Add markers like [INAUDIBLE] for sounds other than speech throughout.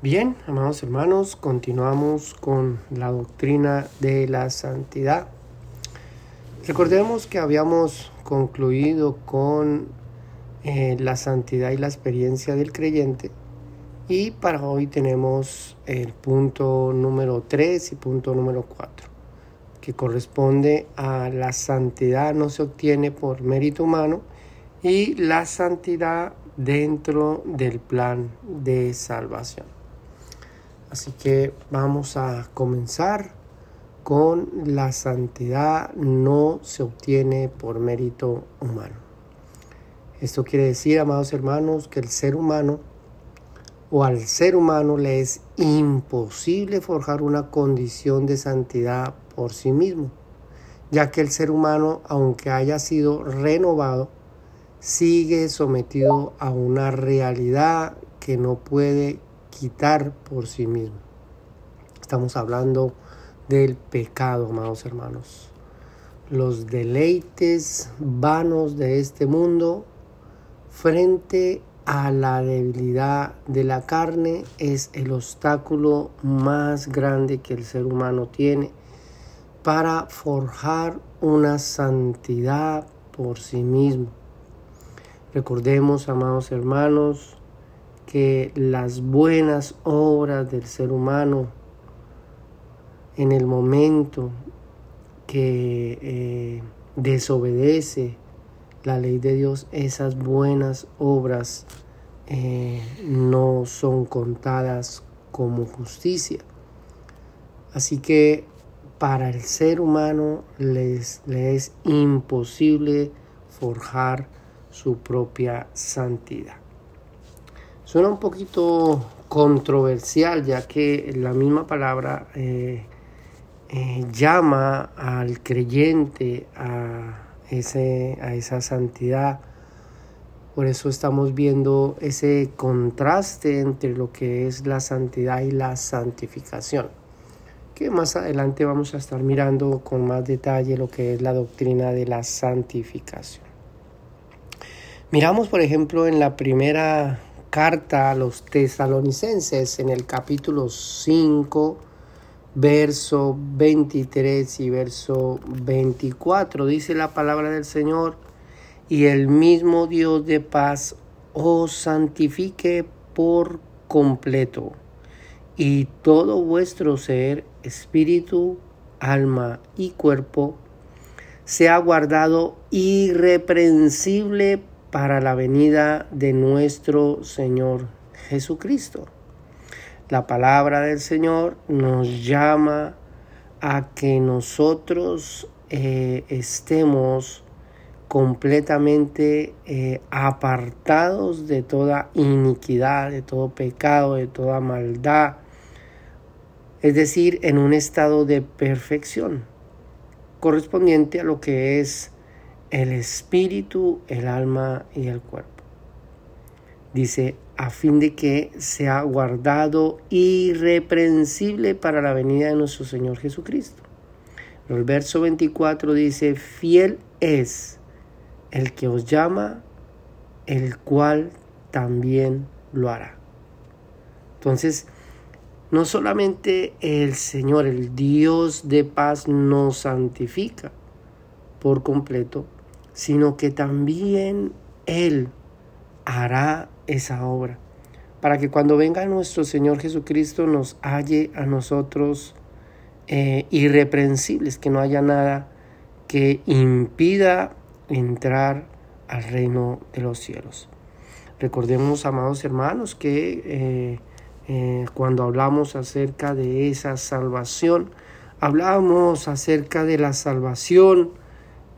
Bien, amados hermanos, continuamos con la doctrina de la santidad. Recordemos que habíamos concluido con eh, la santidad y la experiencia del creyente y para hoy tenemos el punto número 3 y punto número 4, que corresponde a la santidad no se obtiene por mérito humano y la santidad dentro del plan de salvación. Así que vamos a comenzar con la santidad no se obtiene por mérito humano. Esto quiere decir, amados hermanos, que el ser humano o al ser humano le es imposible forjar una condición de santidad por sí mismo, ya que el ser humano, aunque haya sido renovado, sigue sometido a una realidad que no puede quitar por sí mismo. Estamos hablando del pecado, amados hermanos. Los deleites vanos de este mundo frente a la debilidad de la carne es el obstáculo más grande que el ser humano tiene para forjar una santidad por sí mismo. Recordemos, amados hermanos, que las buenas obras del ser humano en el momento que eh, desobedece la ley de Dios, esas buenas obras eh, no son contadas como justicia. Así que para el ser humano les, le es imposible forjar su propia santidad. Suena un poquito controversial ya que la misma palabra eh, eh, llama al creyente a, ese, a esa santidad. Por eso estamos viendo ese contraste entre lo que es la santidad y la santificación, que más adelante vamos a estar mirando con más detalle lo que es la doctrina de la santificación. Miramos, por ejemplo, en la primera carta a los tesalonicenses, en el capítulo 5, verso 23 y verso 24, dice la palabra del Señor, y el mismo Dios de paz os santifique por completo, y todo vuestro ser, espíritu, alma y cuerpo, sea guardado irreprensible para la venida de nuestro Señor Jesucristo. La palabra del Señor nos llama a que nosotros eh, estemos completamente eh, apartados de toda iniquidad, de todo pecado, de toda maldad, es decir, en un estado de perfección correspondiente a lo que es el espíritu, el alma y el cuerpo. Dice, a fin de que sea guardado irreprensible para la venida de nuestro Señor Jesucristo. el verso 24 dice, fiel es el que os llama, el cual también lo hará. Entonces, no solamente el Señor, el Dios de paz, nos santifica por completo, sino que también Él hará esa obra, para que cuando venga nuestro Señor Jesucristo nos halle a nosotros eh, irreprensibles, que no haya nada que impida entrar al reino de los cielos. Recordemos, amados hermanos, que eh, eh, cuando hablamos acerca de esa salvación, hablamos acerca de la salvación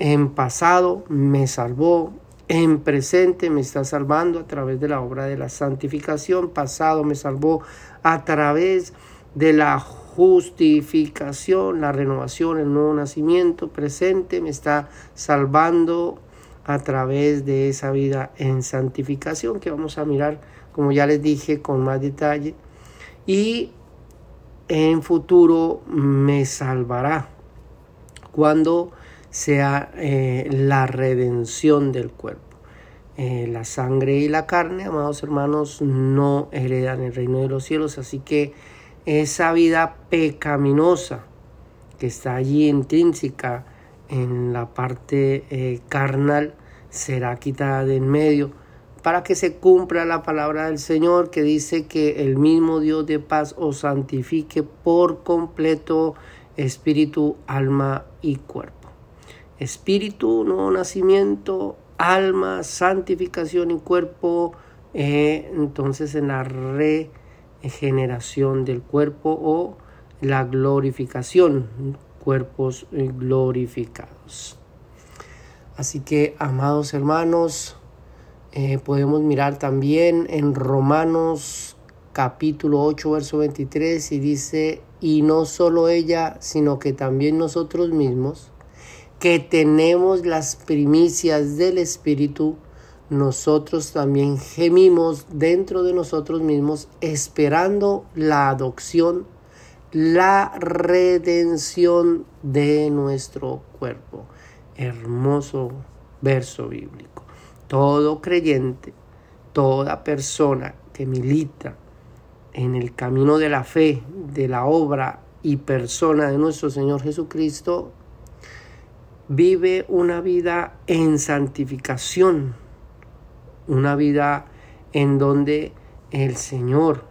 en pasado me salvó, en presente me está salvando a través de la obra de la santificación, pasado me salvó a través de la justificación, la renovación, el nuevo nacimiento, presente me está salvando a través de esa vida en santificación que vamos a mirar, como ya les dije, con más detalle. Y en futuro me salvará cuando sea eh, la redención del cuerpo. eh, la sangre y la carne, amados hermanos, no heredan el reino de los cielos. Así que esa vida pecaminosa que está allí intrínseca en la parte eh, carnal será quitada de en medio para que se cumpla la palabra del Señor que dice que el mismo Dios de paz os santifique por completo espíritu, alma y cuerpo. Espíritu, nuevo nacimiento, alma, santificación y cuerpo, eh, entonces en la regeneración del cuerpo o la glorificación, cuerpos glorificados. Así que, amados hermanos, eh, podemos mirar también en Romanos capítulo 8, verso 23, y dice, y no solo ella, sino que también nosotros mismos, que tenemos las primicias del Espíritu, nosotros también gemimos dentro de nosotros mismos, esperando la adopción, la redención de nuestro cuerpo. Hermoso verso bíblico. Todo creyente, toda persona que milita en el camino de la fe, de la obra y persona de nuestro Señor Jesucristo, vive una vida en santificación, una vida en donde el Señor,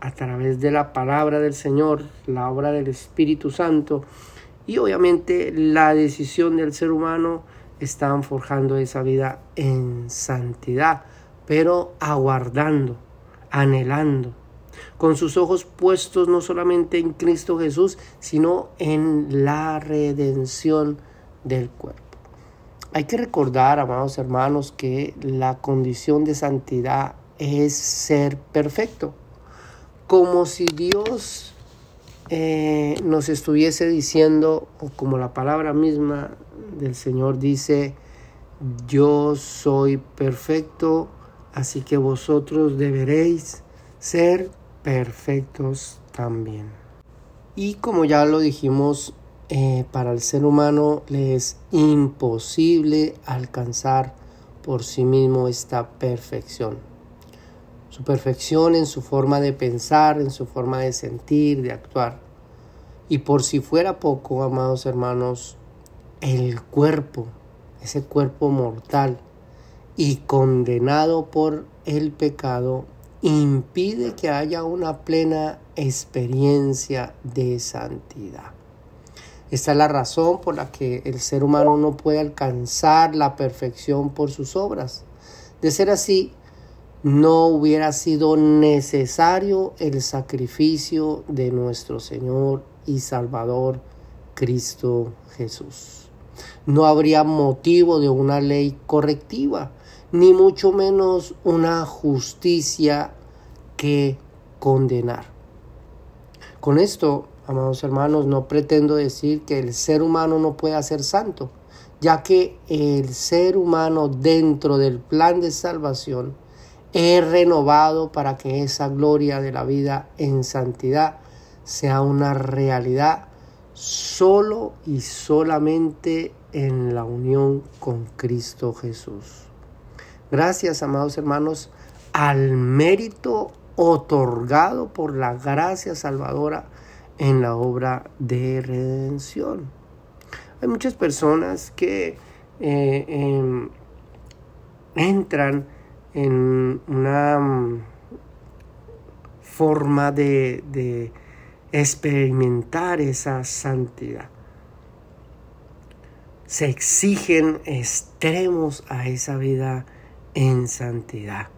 a través de la palabra del Señor, la obra del Espíritu Santo y obviamente la decisión del ser humano, están forjando esa vida en santidad, pero aguardando, anhelando con sus ojos puestos no solamente en Cristo Jesús, sino en la redención del cuerpo. Hay que recordar, amados hermanos, que la condición de santidad es ser perfecto, como si Dios eh, nos estuviese diciendo, o como la palabra misma del Señor dice, yo soy perfecto, así que vosotros deberéis ser perfectos también. Y como ya lo dijimos, eh, para el ser humano le es imposible alcanzar por sí mismo esta perfección. Su perfección en su forma de pensar, en su forma de sentir, de actuar. Y por si fuera poco, amados hermanos, el cuerpo, ese cuerpo mortal y condenado por el pecado, impide que haya una plena experiencia de santidad. Esta es la razón por la que el ser humano no puede alcanzar la perfección por sus obras. De ser así, no hubiera sido necesario el sacrificio de nuestro Señor y Salvador Cristo Jesús. No habría motivo de una ley correctiva ni mucho menos una justicia que condenar. Con esto, amados hermanos, no pretendo decir que el ser humano no pueda ser santo, ya que el ser humano dentro del plan de salvación es renovado para que esa gloria de la vida en santidad sea una realidad solo y solamente en la unión con Cristo Jesús. Gracias, amados hermanos, al mérito otorgado por la gracia salvadora en la obra de redención. Hay muchas personas que eh, em, entran en una mm, forma de, de experimentar esa santidad. Se exigen extremos a esa vida en santidad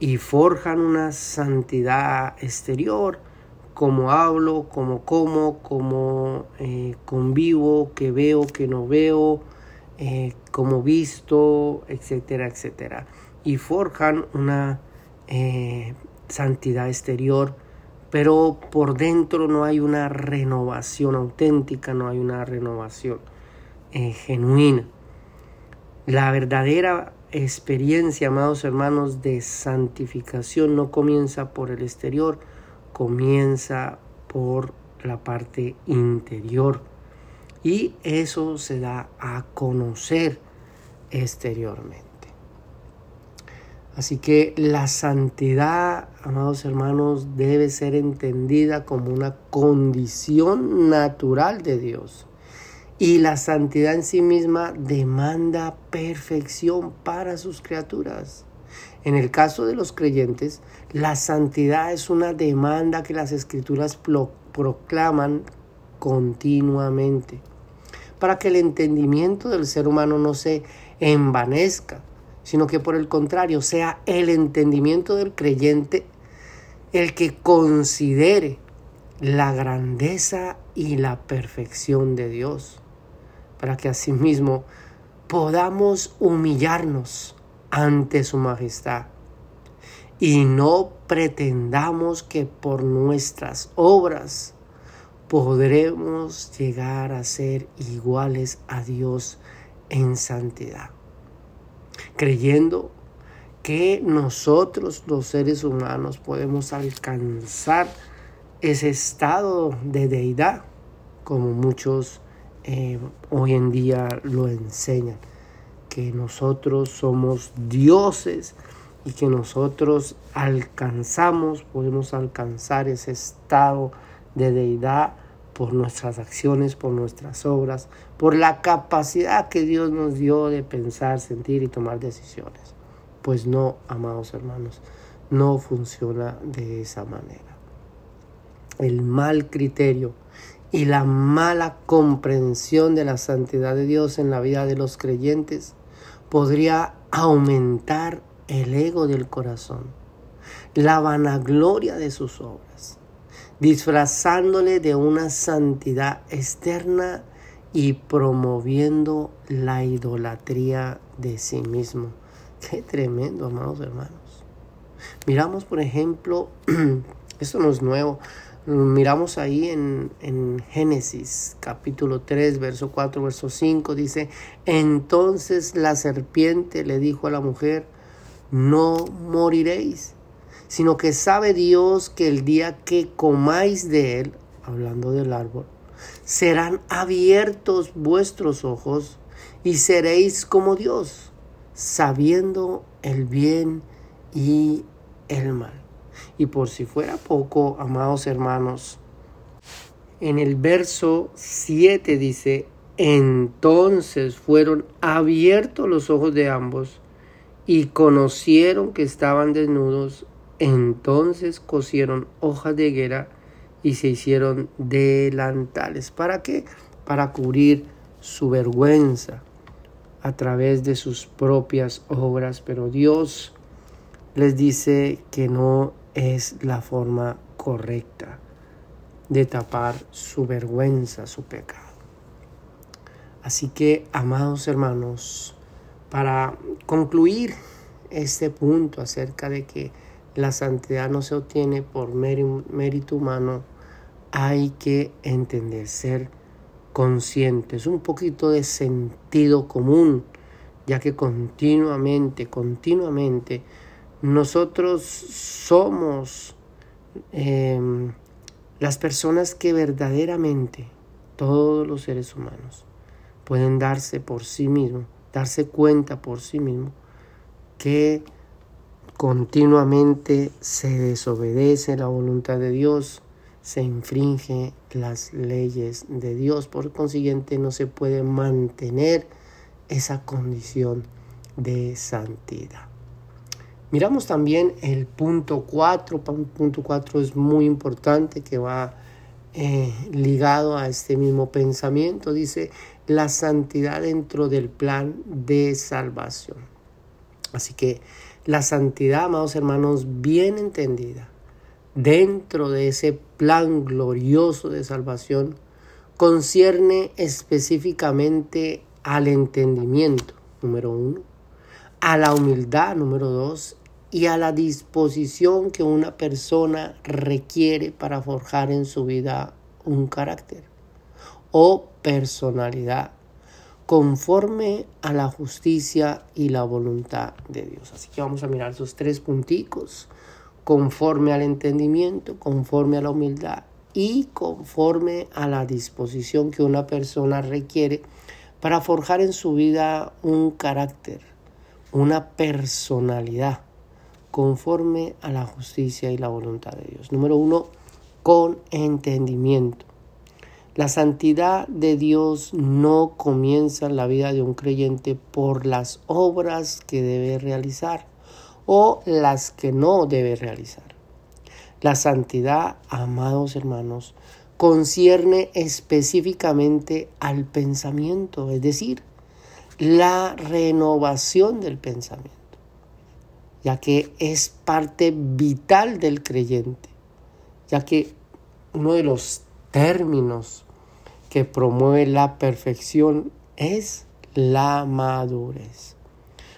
y forjan una santidad exterior, como hablo, como como, como eh, convivo, que veo, que no veo, eh, como visto, etcétera, etcétera. Y forjan una eh, santidad exterior, pero por dentro no hay una renovación auténtica, no hay una renovación genuina. La verdadera experiencia, amados hermanos, de santificación no comienza por el exterior, comienza por la parte interior. Y eso se da a conocer exteriormente. Así que la santidad, amados hermanos, debe ser entendida como una condición natural de Dios. Y la santidad en sí misma demanda perfección para sus criaturas. En el caso de los creyentes, la santidad es una demanda que las escrituras proclaman continuamente, para que el entendimiento del ser humano no se envanezca, sino que por el contrario sea el entendimiento del creyente el que considere la grandeza y la perfección de Dios, para que asimismo podamos humillarnos ante su majestad y no pretendamos que por nuestras obras podremos llegar a ser iguales a Dios en santidad, creyendo que nosotros los seres humanos podemos alcanzar ese estado de deidad como muchos eh, hoy en día lo enseñan que nosotros somos dioses y que nosotros alcanzamos, podemos alcanzar ese estado de deidad por nuestras acciones, por nuestras obras, por la capacidad que Dios nos dio de pensar, sentir y tomar decisiones. Pues no, amados hermanos, no funciona de esa manera. El mal criterio y la mala comprensión de la santidad de Dios en la vida de los creyentes podría aumentar el ego del corazón, la vanagloria de sus obras, disfrazándole de una santidad externa y promoviendo la idolatría de sí mismo. Qué tremendo, amados hermanos. Miramos, por ejemplo, [CLEARS THROAT] esto no es nuevo, Miramos ahí en, en, Génesis capítulo 3, verso 4, verso 5, dice, entonces la serpiente le dijo a la mujer, no moriréis, sino que sabe Dios que el día que comáis de él, hablando del árbol, serán abiertos vuestros ojos y seréis como Dios, sabiendo el bien y el mal. Y por si fuera poco, amados hermanos, en el verso 7 dice, entonces fueron abiertos los ojos de ambos y conocieron que estaban desnudos, entonces cosieron hojas de higuera y se hicieron delantales. ¿Para qué? Para cubrir su vergüenza a través de sus propias obras, pero Dios les dice que no es la forma correcta de tapar su vergüenza, su pecado. Así que, amados hermanos, para concluir este punto acerca de que la santidad no se obtiene por mérito humano, hay que entender, ser conscientes, un poquito de sentido común, ya que continuamente, continuamente nosotros somos em, las personas que verdaderamente, todos los seres humanos, pueden darse por sí mismos, darse cuenta por sí mismos que continuamente se desobedece la voluntad de Dios, se infringe las leyes de Dios, por consiguiente no se puede mantener esa condición de santidad. Miramos también el punto 4, punto 4 es muy importante que va eh, ligado a este mismo pensamiento, dice la santidad dentro del plan de salvación. Así que la santidad, amados hermanos, bien entendida, dentro de ese plan glorioso de salvación, concierne específicamente al entendimiento, número uno, a la humildad, número dos, y a la disposición que una persona requiere para forjar en su vida un carácter o personalidad conforme a la justicia y la voluntad de Dios. Así que vamos a mirar esos tres punticos, conforme al entendimiento, conforme a la humildad y conforme a la disposición que una persona requiere para forjar en su vida un carácter, una personalidad conforme a la justicia y la voluntad de Dios. Número uno, con entendimiento. La santidad de Dios no comienza en la vida de un creyente por las obras que debe realizar o las que no debe realizar. La santidad, amados hermanos, concierne específicamente al pensamiento, es decir, la renovación del pensamiento, ya que es parte vital del creyente, ya que uno de los términos que promueve la perfección es la madurez.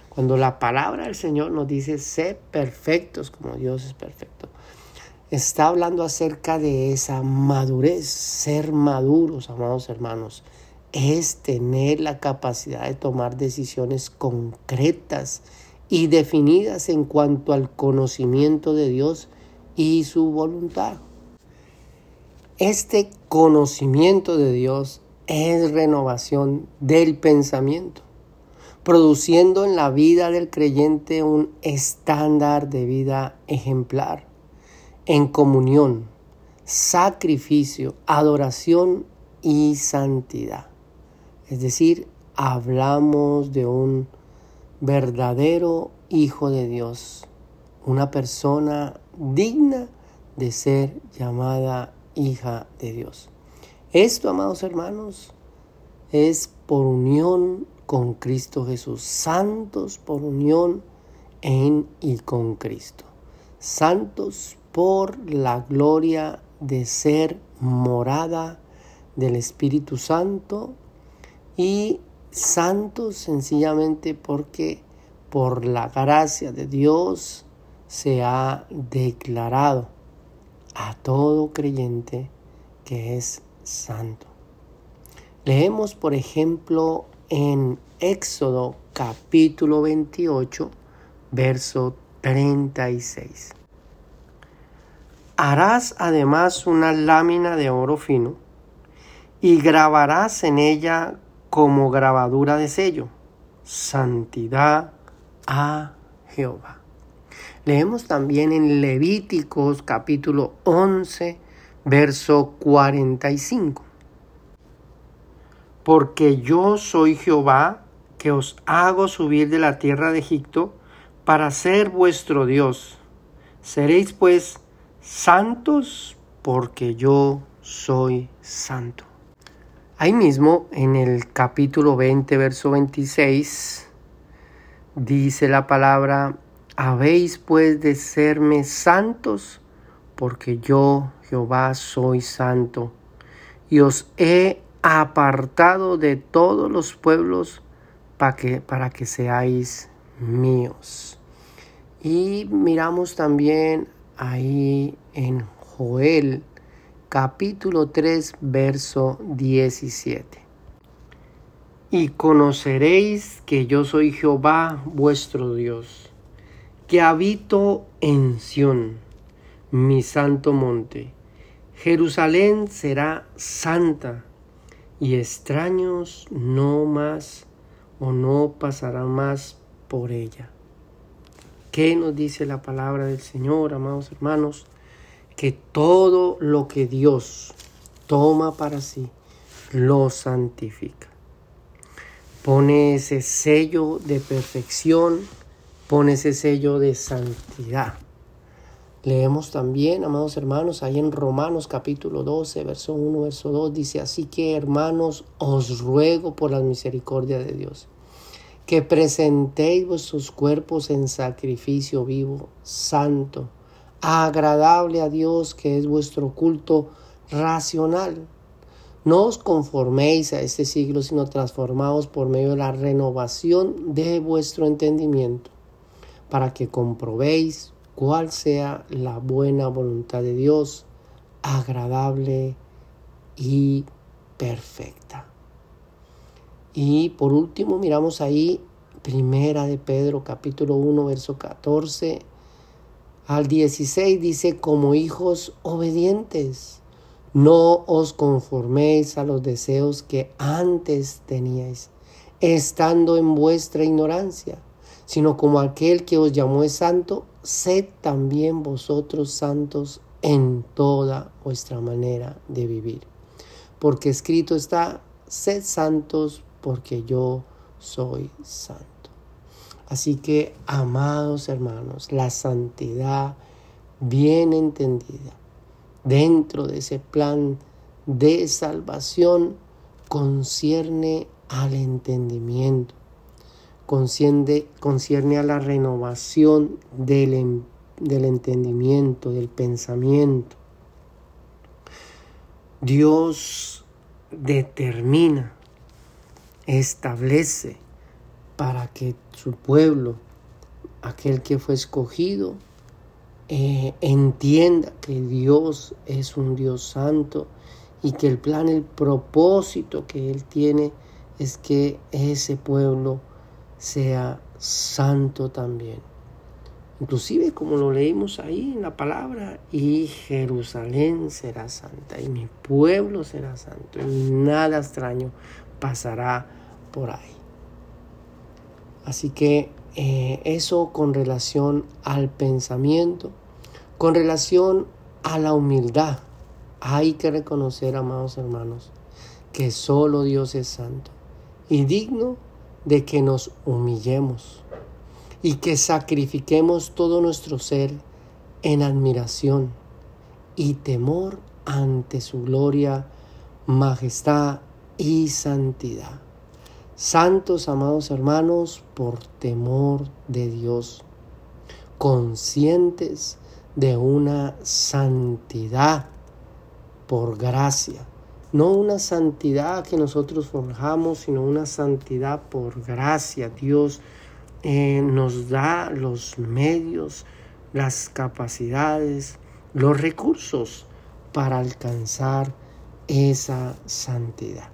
Cuando la palabra del Señor nos dice, sé perfectos como Dios es perfecto, está hablando acerca de esa madurez, ser maduros, amados hermanos, es tener la capacidad de tomar decisiones concretas y definidas en cuanto al conocimiento de Dios y su voluntad. Este conocimiento de Dios es renovación del pensamiento, produciendo en la vida del creyente un estándar de vida ejemplar, en comunión, sacrificio, adoración y santidad. Es decir, hablamos de un verdadero Hijo de Dios, una persona digna de ser llamada hija de Dios. Esto, amados hermanos, es por unión con Cristo Jesús, santos por unión en y con Cristo, santos por la gloria de ser morada del Espíritu Santo y santos sencillamente porque por la gracia de Dios se ha declarado a todo creyente que es santo. Leemos, por ejemplo, en Éxodo capítulo 28, verso 36. Harás además una lámina de oro fino y grabarás en ella como grabadura de sello, santidad a Jehová. Leemos también en Levíticos capítulo 11, verso 45. Porque yo soy Jehová, que os hago subir de la tierra de Egipto para ser vuestro Dios. Seréis pues santos porque yo soy santo. Ahí mismo, en el capítulo 20, verso 26, dice la palabra, habéis pues de serme santos, porque yo, Jehová, soy santo, y os he apartado de todos los pueblos para que, para que seáis míos. Y miramos también ahí en Joel capítulo 3 verso 17. Y conoceréis que yo soy Jehová vuestro Dios que habito en Sión, mi santo monte. Jerusalén será santa y extraños no más o no pasarán más por ella. ¿Qué nos dice la palabra del Señor, amados hermanos? Que todo lo que Dios toma para sí, lo santifica. Pone ese sello de perfección pone ese sello de santidad. Leemos también, amados hermanos, ahí en Romanos capítulo 12, verso 1, verso 2, dice, así que hermanos, os ruego por la misericordia de Dios, que presentéis vuestros cuerpos en sacrificio vivo, santo, agradable a Dios, que es vuestro culto racional. No os conforméis a este siglo, sino transformaos por medio de la renovación de vuestro entendimiento para que comprobéis cuál sea la buena voluntad de Dios, agradable y perfecta. Y por último miramos ahí Primera de Pedro capítulo 1 verso 14 al 16 dice como hijos obedientes no os conforméis a los deseos que antes teníais estando en vuestra ignorancia sino como aquel que os llamó es santo, sed también vosotros santos en toda vuestra manera de vivir. Porque escrito está, sed santos porque yo soy santo. Así que, amados hermanos, la santidad bien entendida dentro de ese plan de salvación concierne al entendimiento, concierne, a la renovación del, del entendimiento, del pensamiento. Dios determina, establece para que su pueblo, aquel que fue escogido, eh, entienda que Dios es un Dios santo y que el plan, el propósito que Él tiene es que ese pueblo sea santo también. Inclusive como lo leímos ahí en la palabra, y Jerusalén será santa, y mi pueblo será santo, y nada extraño pasará por ahí. Así que eh, eso con relación al pensamiento, con relación a la humildad. Hay que reconocer, amados hermanos, que solo Dios es santo y digno de que nos humillemos y que sacrifiquemos todo nuestro ser en admiración y temor ante su gloria, majestad y santidad. Santos, amados hermanos, por temor de Dios, conscientes de una santidad por gracia. No una santidad que nosotros forjamos, sino una santidad por gracia. Dios eh, nos da los medios, las capacidades, los recursos para alcanzar esa santidad.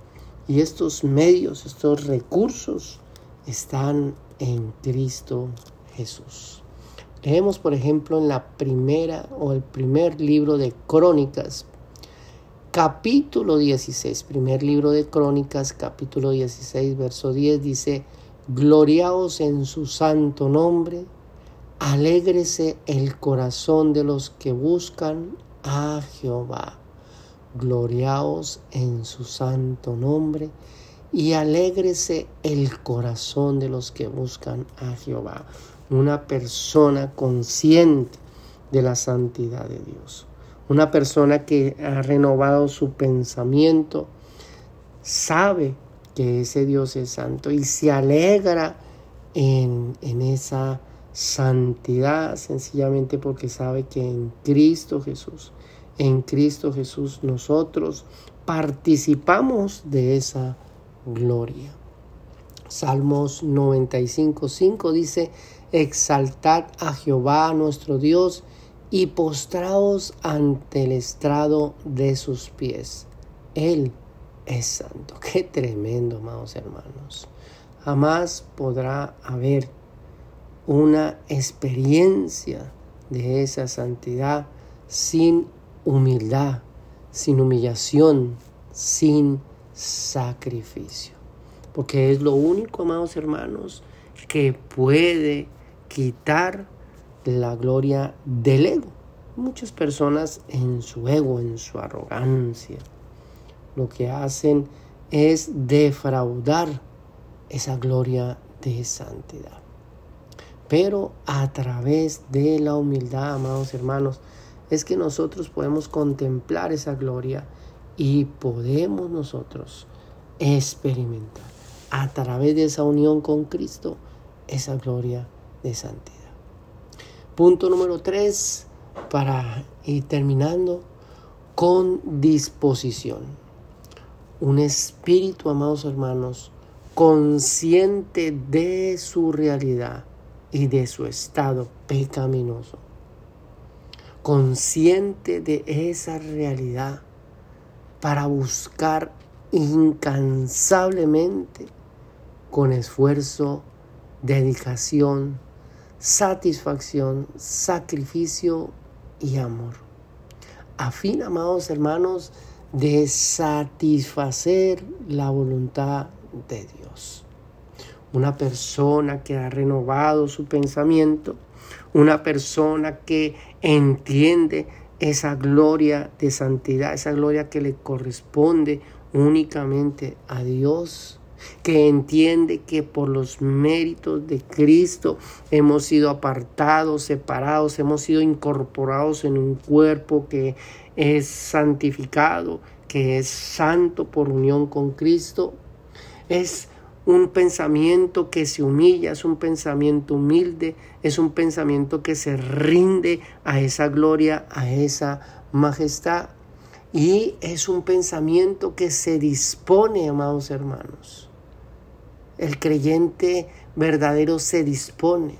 Y estos medios, estos recursos están en Cristo Jesús. Leemos, por ejemplo, en la primera o el primer libro de Crónicas, capítulo 16, primer libro de Crónicas, capítulo 16, verso 10, dice, Gloriaos en su santo nombre, alégrese el corazón de los que buscan a Jehová gloriaos en su santo nombre y alégrese el corazón de los que buscan a Jehová. Una persona consciente de la santidad de Dios. Una persona que ha renovado su pensamiento, sabe que ese Dios es santo y se alegra en, en esa santidad sencillamente porque sabe que en Cristo Jesús en Cristo Jesús nosotros participamos de esa gloria. Salmos 95, 5 dice, exaltad a Jehová nuestro Dios y postraos ante el estrado de sus pies. Él es santo. [LAUGHS] Qué tremendo, amados hermanos. Jamás podrá haber una experiencia de esa santidad sin humildad, sin humillación, sin sacrificio. Porque es lo único, amados hermanos, que puede quitar la gloria del ego. Muchas personas en su ego, en su arrogancia, lo que hacen es defraudar esa gloria de santidad. Pero a través de la humildad, amados hermanos, es que nosotros podemos contemplar esa gloria y podemos nosotros experimentar a través de esa unión con Cristo esa gloria de santidad. Punto número tres, para ir terminando, con disposición. Un espíritu, amados hermanos, consciente de su realidad y de su estado pecaminoso consciente de esa realidad para buscar incansablemente con esfuerzo, dedicación, satisfacción, sacrificio y amor. A fin, amados hermanos, de satisfacer la voluntad de Dios. Una persona que ha renovado su pensamiento, una persona que entiende esa gloria de santidad, esa gloria que le corresponde únicamente a Dios que entiende que por los méritos de Cristo hemos sido apartados, separados, hemos sido incorporados en un cuerpo que es santificado, que es santo por unión con Cristo. Es un pensamiento que se humilla, es un pensamiento humilde, es un pensamiento que se rinde a esa gloria, a esa majestad. Y es un pensamiento que se dispone, amados hermanos. El creyente verdadero se dispone.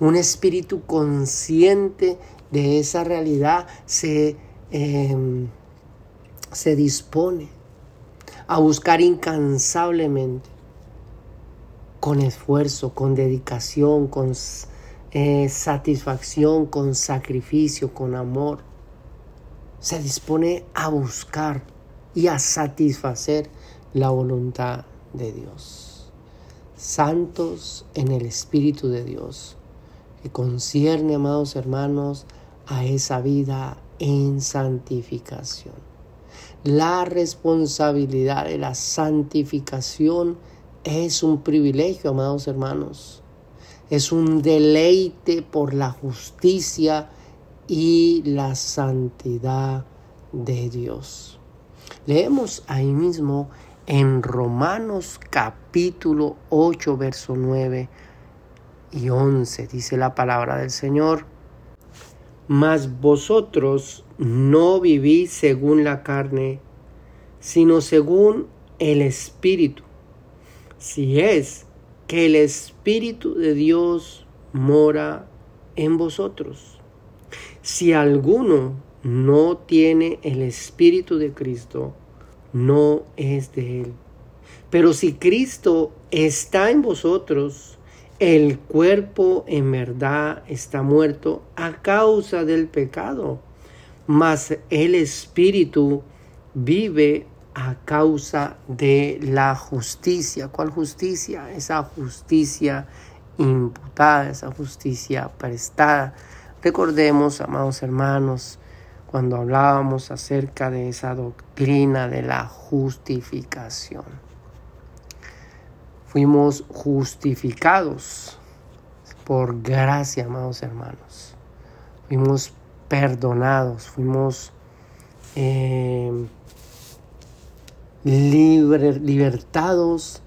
Un espíritu consciente de esa realidad se, em, se dispone a buscar incansablemente, con esfuerzo, con dedicación, con eh, satisfacción, con sacrificio, con amor. Se dispone a buscar y a satisfacer la voluntad de Dios. Santos en el Espíritu de Dios, que concierne, amados hermanos, a esa vida en santificación. La responsabilidad de la santificación es un privilegio, amados hermanos. Es un deleite por la justicia y la santidad de Dios. Leemos ahí mismo en Romanos capítulo 8, verso 9 y 11, dice la palabra del Señor. Mas vosotros no vivís según la carne, sino según el Espíritu. Si es que el Espíritu de Dios mora en vosotros. Si alguno no tiene el Espíritu de Cristo, no es de Él. Pero si Cristo está en vosotros, el cuerpo en verdad está muerto a causa del pecado, mas el espíritu vive a causa de la justicia. ¿Cuál justicia? Esa justicia imputada, esa justicia prestada. Recordemos, amados hermanos, cuando hablábamos acerca de esa doctrina de la justificación fuimos justificados por gracia, amados hermanos. Fuimos perdonados, fuimos eh, libertados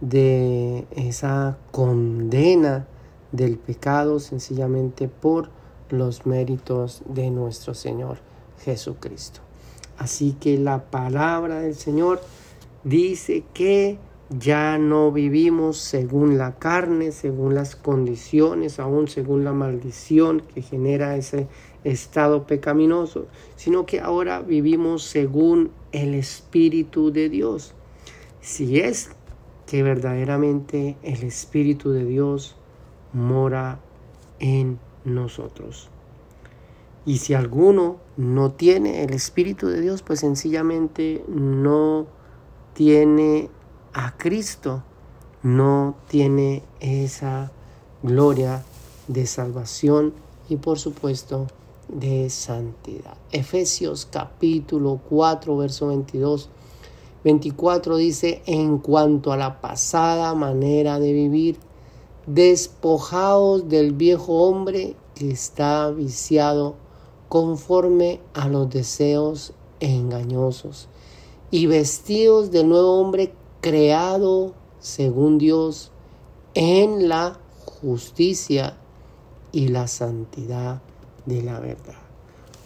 de esa condena del pecado sencillamente por los méritos de nuestro Señor Jesucristo. Así que la palabra del Señor dice que ya no vivimos según la carne, según las condiciones, aún según la maldición que genera ese estado pecaminoso, sino que ahora vivimos según el Espíritu de Dios. Si es que verdaderamente el Espíritu de Dios mora en nosotros. Y si alguno no tiene el Espíritu de Dios, pues sencillamente no tiene a Cristo no tiene esa gloria de salvación y por supuesto de santidad. Efesios capítulo 4, verso 22. 24 dice, en cuanto a la pasada manera de vivir, despojaos del viejo hombre que está viciado conforme a los deseos engañosos y vestidos del nuevo hombre creado según Dios en la justicia y la santidad de la verdad.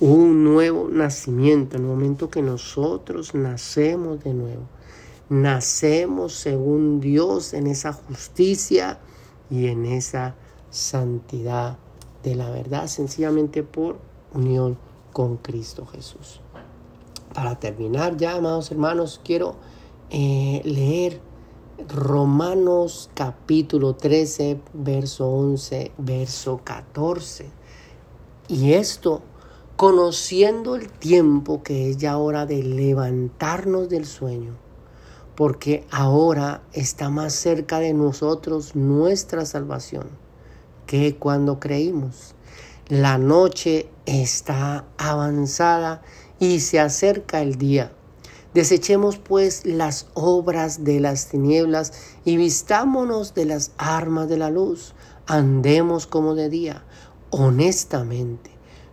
Un nuevo nacimiento, en el momento que nosotros nacemos de nuevo. Nacemos según Dios en esa justicia y en esa santidad de la verdad, sencillamente por unión con Cristo Jesús. Para terminar ya, amados hermanos, quiero eh, leer Romanos capítulo 13, verso 11, verso 14. Y esto, conociendo el tiempo que es ya hora de levantarnos del sueño, porque ahora está más cerca de nosotros nuestra salvación que cuando creímos. La noche está avanzada y se acerca el día. Desechemos pues las obras de las tinieblas y vistámonos de las armas de la luz. Andemos como de día, honestamente,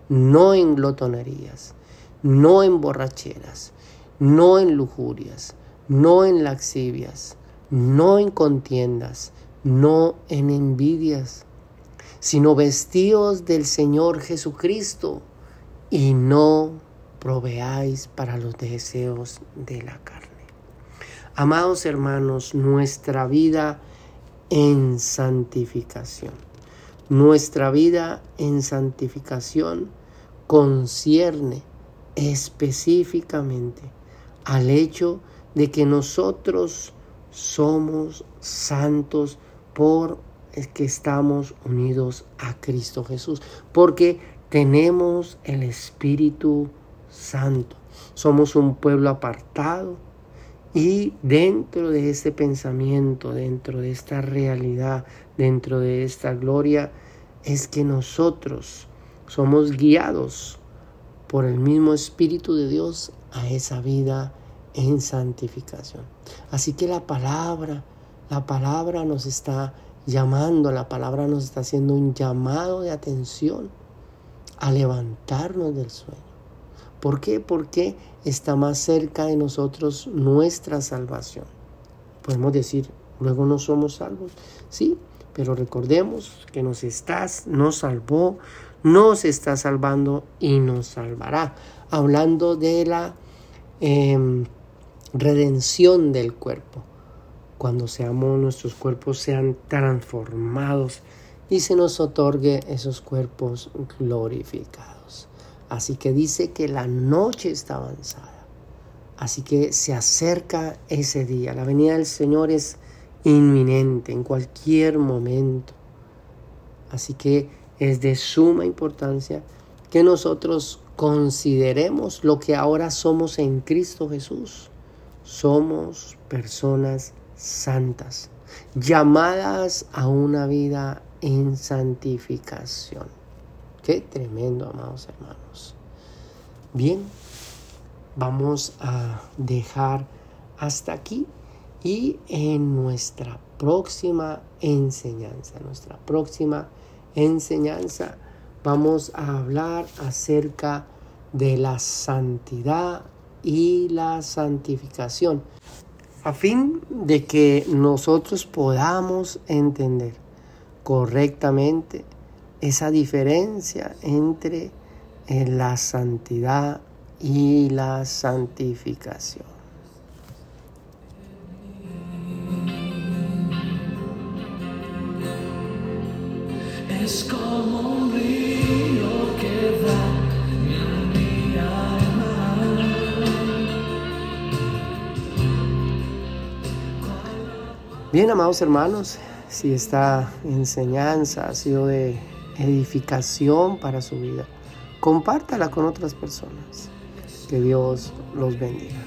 no en glotonerías, no en borracheras, no en lujurias, no en laxivias, no en contiendas, no en envidias, sino vestidos del Señor Jesucristo y no proveáis para los deseos de la carne. Amados hermanos, nuestra vida en santificación. Nuestra vida en santificación concierne específicamente al hecho de que nosotros somos santos por que estamos unidos a Cristo Jesús, porque tenemos el Espíritu Santo. Somos un pueblo apartado y dentro de este pensamiento, dentro de esta realidad, dentro de esta gloria, es que nosotros somos guiados por el mismo Espíritu de Dios a esa vida en santificación. Así que la palabra, la palabra nos está llamando, la palabra nos está haciendo un llamado de atención a levantarnos del sueño. ¿Por qué? Porque está más cerca de nosotros nuestra salvación. Podemos decir, luego no somos salvos. Sí, pero recordemos que nos estás, nos salvó, nos está salvando y nos salvará. Hablando de la em, redención del cuerpo. Cuando seamos, nuestros cuerpos sean transformados y se nos otorgue esos cuerpos glorificados. Así que dice que la noche está avanzada. Así que se acerca ese día. La venida del Señor es inminente en cualquier momento. Así que es de suma importancia que nosotros consideremos lo que ahora somos en Cristo Jesús. Somos personas santas, llamadas a una vida en santificación. Qué tremendo, amados hermanos. Bien, vamos a dejar hasta aquí y en nuestra próxima enseñanza, nuestra próxima enseñanza, vamos a hablar acerca de la santidad y la santificación, a fin de que nosotros podamos entender correctamente esa diferencia entre eh, la santidad y la santificación. Es como un Bien, amados hermanos, si esta enseñanza ha sido de edificación para su vida, compártala con otras personas. Que Dios los bendiga.